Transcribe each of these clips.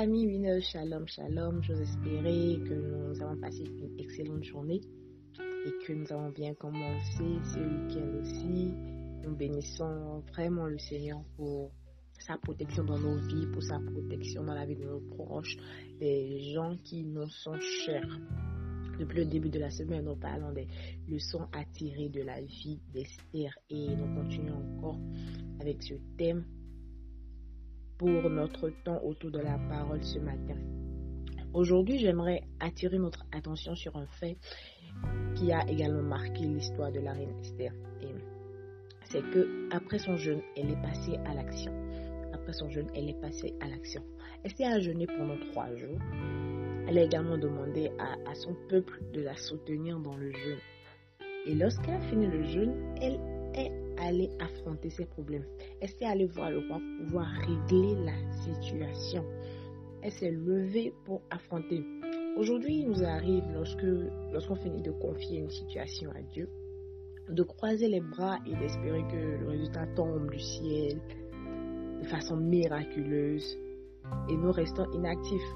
famille Winner, shalom, shalom. J'ose espérer que nous avons passé une excellente journée et que nous avons bien commencé ce week-end aussi. Nous bénissons vraiment le Seigneur pour sa protection dans nos vies, pour sa protection dans la vie de nos proches, des gens qui nous sont chers. Depuis le début de la semaine, nous parlons des leçons à tirer de la vie d'Esther et nous continuons encore avec ce thème pour notre temps autour de la parole ce matin. Aujourd'hui, j'aimerais attirer notre attention sur un fait qui a également marqué l'histoire de la reine Esther. C'est que après son jeûne, elle est passée à l'action. Après son jeûne, elle est passée à l'action. Esther a jeûné pendant trois jours. Elle a également demandé à, à son peuple de la soutenir dans le jeûne. Et lorsqu'elle a fini le jeûne, elle est allée affronter ses problèmes. Elle s'est allée voir le roi pour pouvoir régler la situation? Elle s'est levée pour affronter. Aujourd'hui, il nous arrive, lorsque lorsqu'on finit de confier une situation à Dieu, de croiser les bras et d'espérer que le résultat tombe du ciel de façon miraculeuse et nous restons inactifs.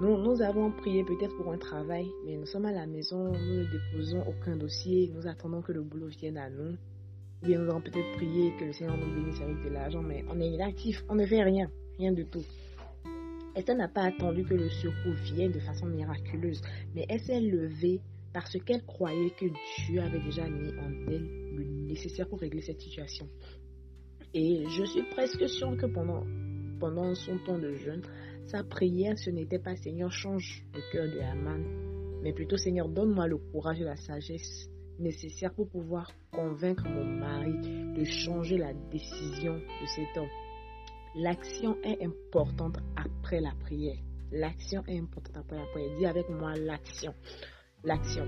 Nous, nous avons prié peut-être pour un travail, mais nous sommes à la maison, nous ne déposons aucun dossier, nous attendons que le boulot vienne à nous. Bien nous avons peut-être prié que le Seigneur nous bénisse avec de l'argent, mais on est inactif, on ne fait rien, rien du tout. Esther n'a pas attendu que le secours vienne de façon miraculeuse, mais elle s'est levée parce qu'elle croyait que Dieu avait déjà mis en elle le nécessaire pour régler cette situation. Et je suis presque sûre que pendant, pendant son temps de jeûne, sa prière, ce n'était pas Seigneur, change le cœur de Haman, mais plutôt Seigneur, donne-moi le courage et la sagesse nécessaires pour pouvoir convaincre mon mari de changer la décision de cet homme. L'action est importante après la prière. L'action est importante après la prière. Dis avec moi l'action. L'action.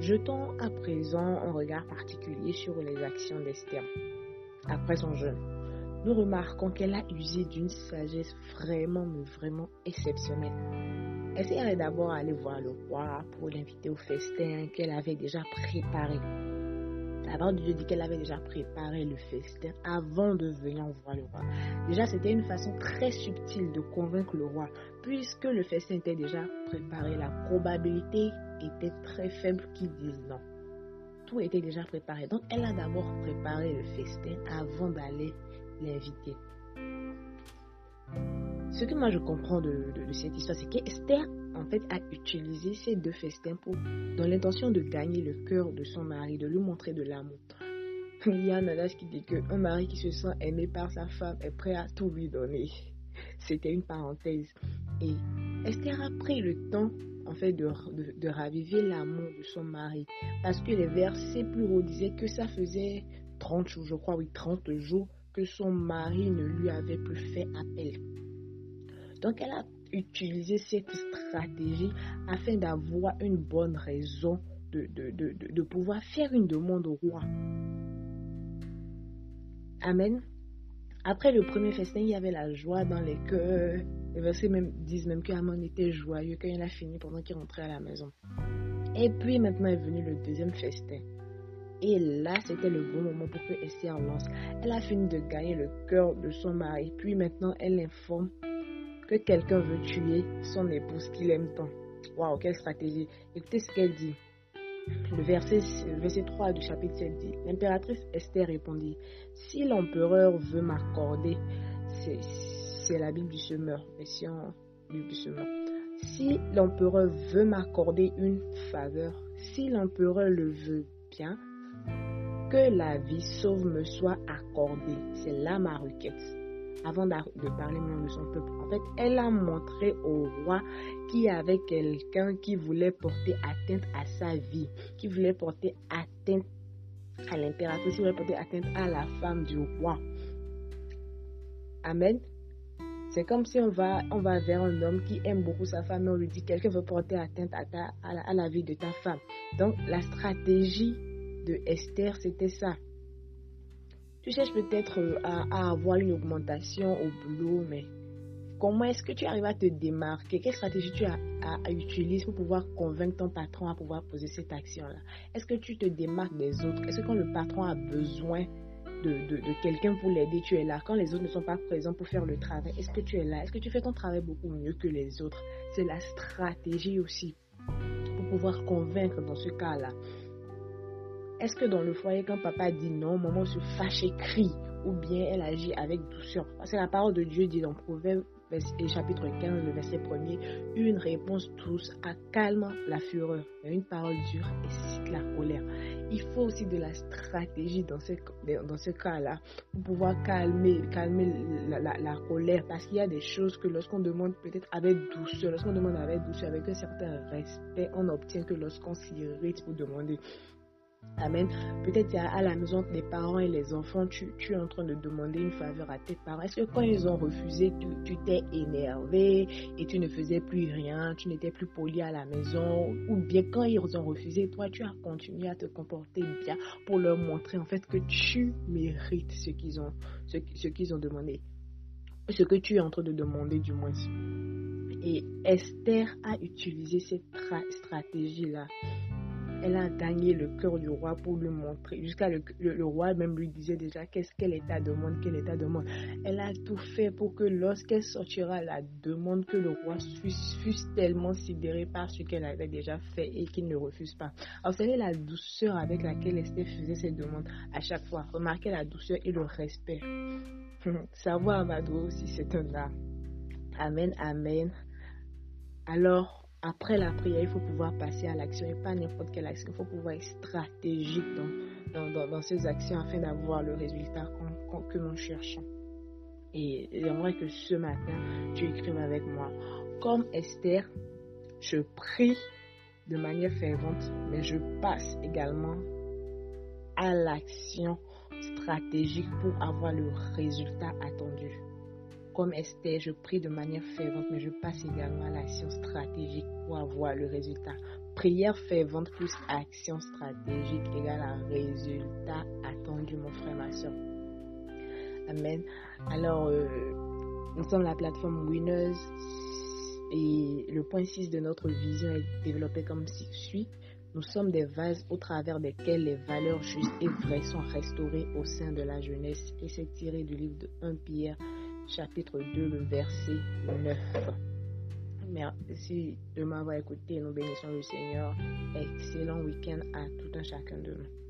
Jetons à présent un regard particulier sur les actions d'Esther après son jeûne nous remarquons qu'elle a usé d'une sagesse vraiment, vraiment exceptionnelle. Elle s'est d'abord aller voir le roi pour l'inviter au festin qu'elle avait déjà préparé. La parole de Dieu dit qu'elle avait déjà préparé le festin avant de venir voir le roi. Déjà, c'était une façon très subtile de convaincre le roi. Puisque le festin était déjà préparé, la probabilité était très faible qu'il dise non. Tout était déjà préparé. Donc, elle a d'abord préparé le festin avant d'aller l'inviter. Ce que moi je comprends de, cette histoire, c'est qu'Esther, en fait, a utilisé ces deux festins pour, dans l'intention de gagner le cœur de son mari, de lui montrer de l'amour. Il y a un adage qui dit qu'un mari qui se sent aimé par sa femme est prêt à tout lui donner. C'était une parenthèse. Et Esther a pris le temps, en fait, de, de raviver l'amour de son mari. Parce que les versets plus hauts disaient que ça faisait 30 jours, je crois, oui, 30 jours que son mari ne lui avait plus fait appel. Donc elle a utilisé cette stratégie afin d'avoir une bonne raison de, de, pouvoir faire une demande au roi. Amen. Après le premier festin, il y avait la joie dans les cœurs. Les versets même, disent même qu'Amon était joyeux quand il a fini pendant qu'il rentrait à la maison. Et puis maintenant est venu le deuxième festin. Et là, c'était le bon moment pour que Esther lance. Elle a fini de gagner le cœur de son mari. Puis maintenant, elle informe que quelqu'un veut tuer son épouse qu'il aime tant. Waouh, quelle stratégie. Écoutez ce qu'elle dit. Le verset, verset 3 du chapitre 7 dit L'impératrice Esther répondit Si l'empereur veut m'accorder, c'est la Bible du semeur, Bible du semeur. Si l'empereur veut m'accorder une faveur, si l'empereur le veut bien, que la vie sauve me soit accordée. C'est là ma requête. Avant de parler de son peuple, en fait, elle a montré au roi qu'il y avait quelqu'un qui voulait porter atteinte à sa vie, qui voulait porter atteinte à l'impératrice, qui voulait porter atteinte à la femme du roi. Amen. C'est comme si on va, on va vers un homme qui aime beaucoup sa femme et on lui dit quelqu'un veut porter atteinte à, ta, à la vie de ta femme. Donc la stratégie de Esther, c'était ça. Tu cherches peut-être euh, à, avoir une augmentation au boulot, mais comment est-ce que tu arrives à te démarquer? Quelle stratégie tu as, à, utiliser pour pouvoir convaincre ton patron à pouvoir poser cette action-là? Est-ce que tu te démarques des autres? Est-ce que quand le patron a besoin de, quelqu'un pour l'aider, tu es là? Quand les autres ne sont pas présents pour faire le travail, est-ce que tu es là? Est-ce que tu fais ton travail beaucoup mieux que les autres? C'est la stratégie aussi pour pouvoir convaincre dans ce cas-là. Est-ce que dans le foyer, quand papa dit non, maman se fâche et crie, ou bien elle agit avec douceur? Parce que la parole de Dieu dit dans Proverbe chapitre 15, le verset 1er, une réponse douce calme la fureur, une parole dure excite la colère. Il faut aussi de la stratégie dans ce, cas-là pour pouvoir calmer, calmer la, colère parce qu'il y a des choses que lorsqu'on demande peut-être avec douceur, lorsqu'on demande avec douceur, avec un certain respect, on n'obtient que lorsqu'on s'irrite pour demander. Amen. Peut-être à la maison des parents et les enfants, tu, es en train de demander une faveur à tes parents. Est-ce que quand ils ont refusé, tu t'es énervé et tu ne faisais plus rien, tu n'étais plus poli à la maison? Ou bien quand ils ont refusé, toi, tu as continué à te comporter bien pour leur montrer en fait que tu mérites ce qu'ils ont, ce qu'ils ont demandé? Ce que tu es en train de demander du moins. Et Esther a utilisé cette stratégie-là elle a gagné le cœur du roi pour lui montrer. Jusqu'à le, le, roi même lui disait déjà qu'est-ce qu'elle est ta demande, quelle est ta demande. Elle a tout fait pour que lorsqu'elle sortira la demande, que le roi fût, tellement sidéré par ce qu'elle avait déjà fait et qu'il ne refuse pas. Alors, vous savez la douceur avec laquelle Esther faisait ses demandes à chaque fois. Remarquez la douceur et le respect. Savoir Amado aussi, c'est un art. Amen, amen. Alors, après la prière, il faut pouvoir passer à l'action et pas n'importe quelle action. Il faut pouvoir être stratégique dans, dans, ces actions afin d'avoir le résultat que nous cherchons. Et j'aimerais que ce matin, tu écrives avec moi. Comme Esther, je prie de manière fervente, mais je passe également à l'action stratégique pour avoir le résultat attendu. Comme Esther, je prie de manière fervente, mais je passe également à l'action stratégique pour avoir le résultat. Prière fervente plus action stratégique égale un résultat attendu, mon frère, ma soeur. Amen. Alors, euh, nous sommes la plateforme Winners et le point 6 de notre vision est développé comme suit. Nous sommes des vases au travers desquels les valeurs justes et vraies sont restaurées au sein de la jeunesse. Et c'est tiré du livre de 1 Pierre chapitre 2, le verset 9. Merci de m'avoir écouté. Nous bénissons le Seigneur. Excellent week-end à tout un chacun de nous.